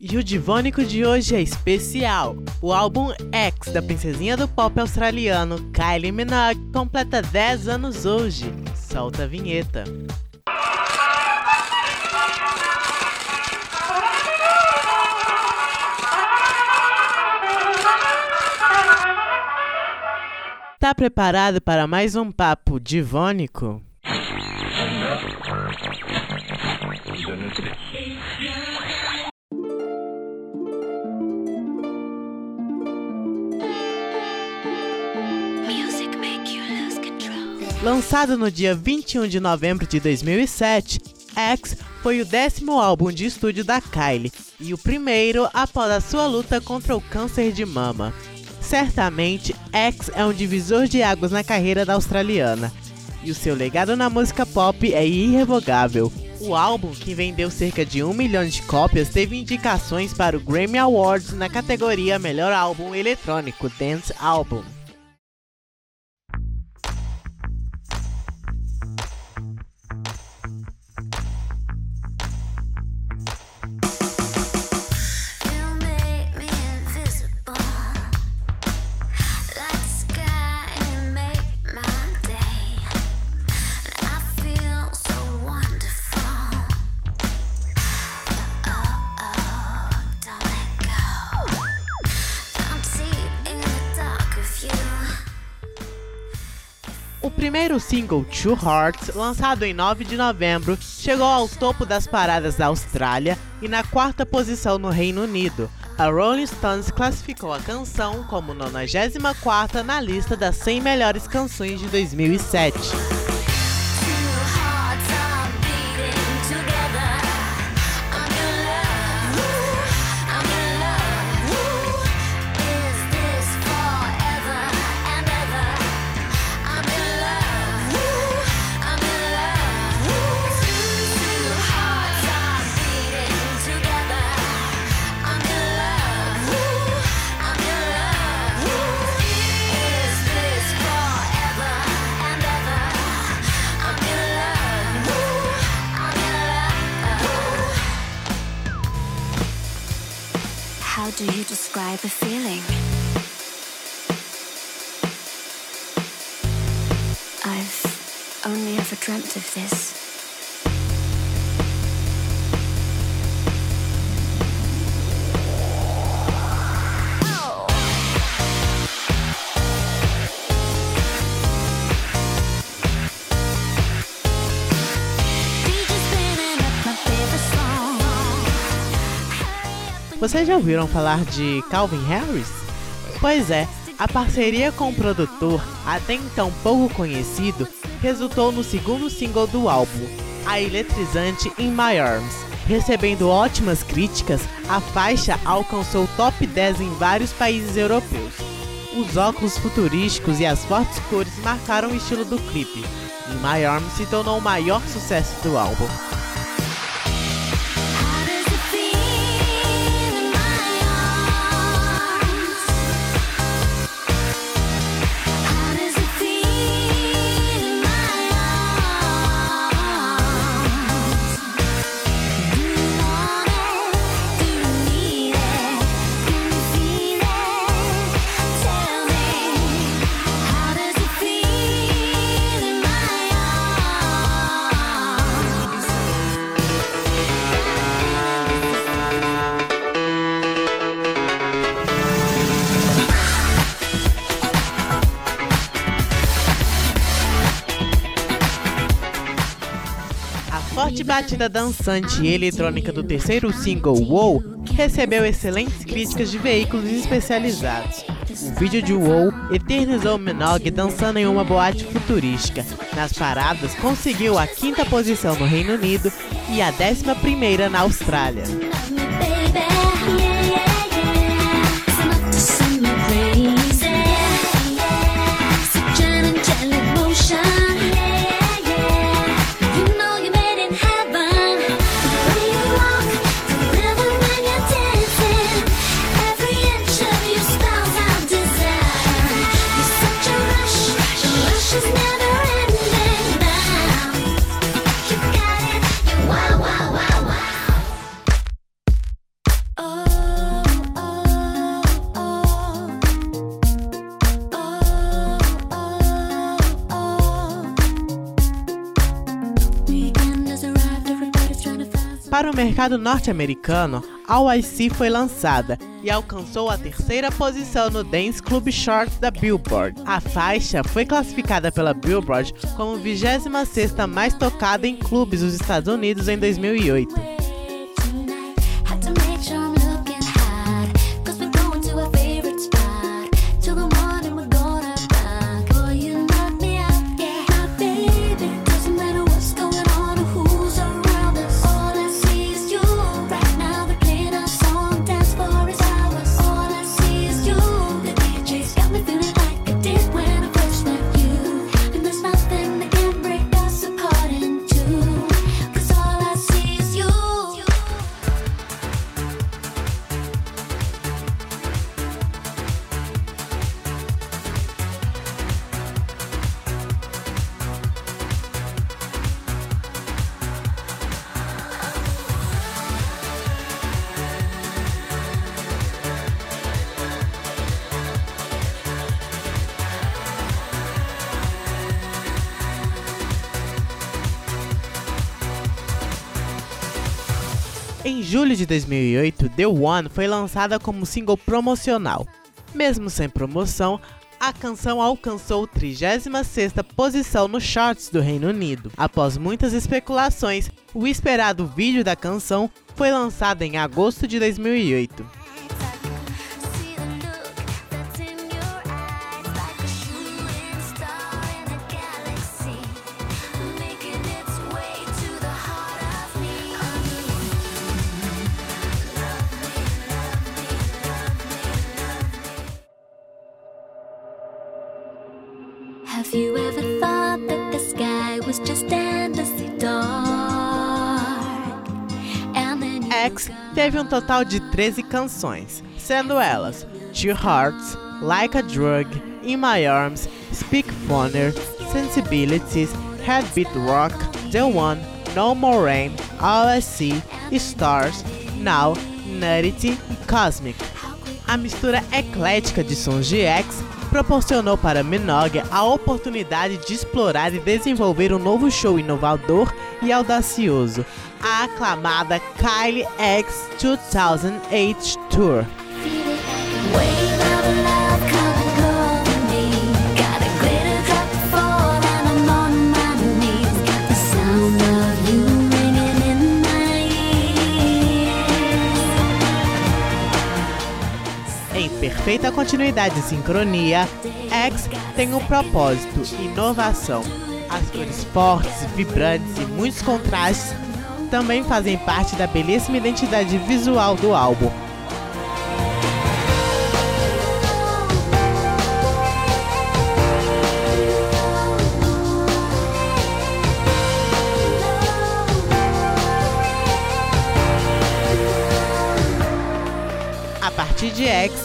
E o Divônico de hoje é especial. O álbum X da princesinha do pop australiano Kylie Minogue completa 10 anos hoje. Solta a vinheta. Tá preparado para mais um papo divônico? Lançado no dia 21 de novembro de 2007, X foi o décimo álbum de estúdio da Kylie e o primeiro após a sua luta contra o câncer de mama. Certamente, X é um divisor de águas na carreira da australiana e o seu legado na música pop é irrevogável. O álbum, que vendeu cerca de um milhão de cópias, teve indicações para o Grammy Awards na categoria Melhor Álbum Eletrônico Dance Album. O primeiro single, Two Hearts, lançado em 9 de novembro, chegou ao topo das paradas da Austrália e na quarta posição no Reino Unido. A Rolling Stones classificou a canção como 94 na lista das 100 melhores canções de 2007. Dreamt of this. Vocês já ouviram falar de Calvin Harris? Pois é, a parceria com o produtor, até então pouco conhecido, resultou no segundo single do álbum, a eletrizante In My Arms. Recebendo ótimas críticas, a faixa alcançou o top 10 em vários países europeus. Os óculos futurísticos e as fortes cores marcaram o estilo do clipe. In My Arms se tornou o maior sucesso do álbum. Forte batida dançante e eletrônica do terceiro single, Wow, recebeu excelentes críticas de veículos especializados. O vídeo de Wow eternizou Minogue dançando em uma boate futurística. Nas paradas, conseguiu a quinta posição no Reino Unido e a décima primeira na Austrália. Mercado norte-americano, All I See foi lançada e alcançou a terceira posição no Dance Club Charts da Billboard. A faixa foi classificada pela Billboard como 26ª mais tocada em clubes dos Estados Unidos em 2008. Em julho de 2008, The One foi lançada como single promocional. Mesmo sem promoção, a canção alcançou 36ª posição nos charts do Reino Unido. Após muitas especulações, o esperado vídeo da canção foi lançado em agosto de 2008. Have you ever thought that the sky was just endlessly dark? X teve um total de 13 canções, sendo elas Two Hearts, Like a Drug, In My Arms, Speak Funner, Sensibilities, Headbeat Rock, The One, No More Rain, All I See, Stars, Now, Nudity e Cosmic. A mistura eclética de sons de X proporcionou para Minogue a oportunidade de explorar e desenvolver um novo show inovador e audacioso, a aclamada Kylie X 2008 Tour. Perfeita continuidade e sincronia, X tem um propósito, inovação. As cores fortes, vibrantes e muitos contrastes também fazem parte da belíssima identidade visual do álbum,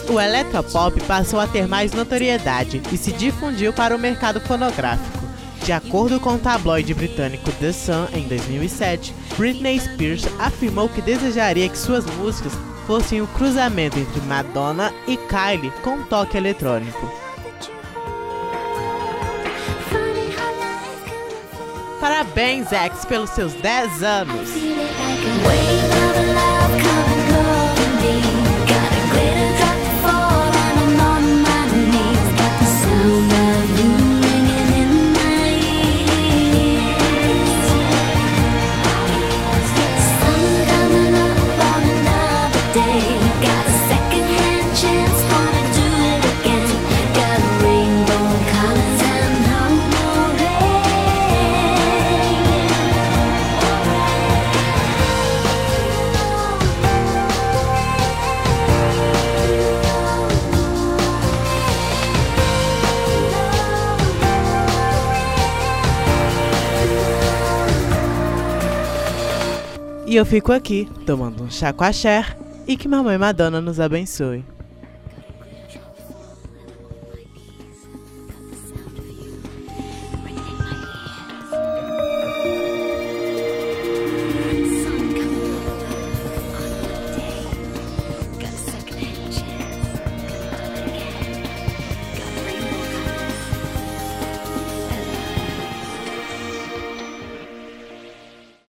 o electropop passou a ter mais notoriedade e se difundiu para o mercado fonográfico. De acordo com o tabloide britânico The Sun, em 2007, Britney Spears afirmou que desejaria que suas músicas fossem o cruzamento entre Madonna e Kylie com um toque eletrônico. Parabéns, X, pelos seus 10 anos! E eu fico aqui, tomando um chá com a Cher, e que mamãe Madonna nos abençoe.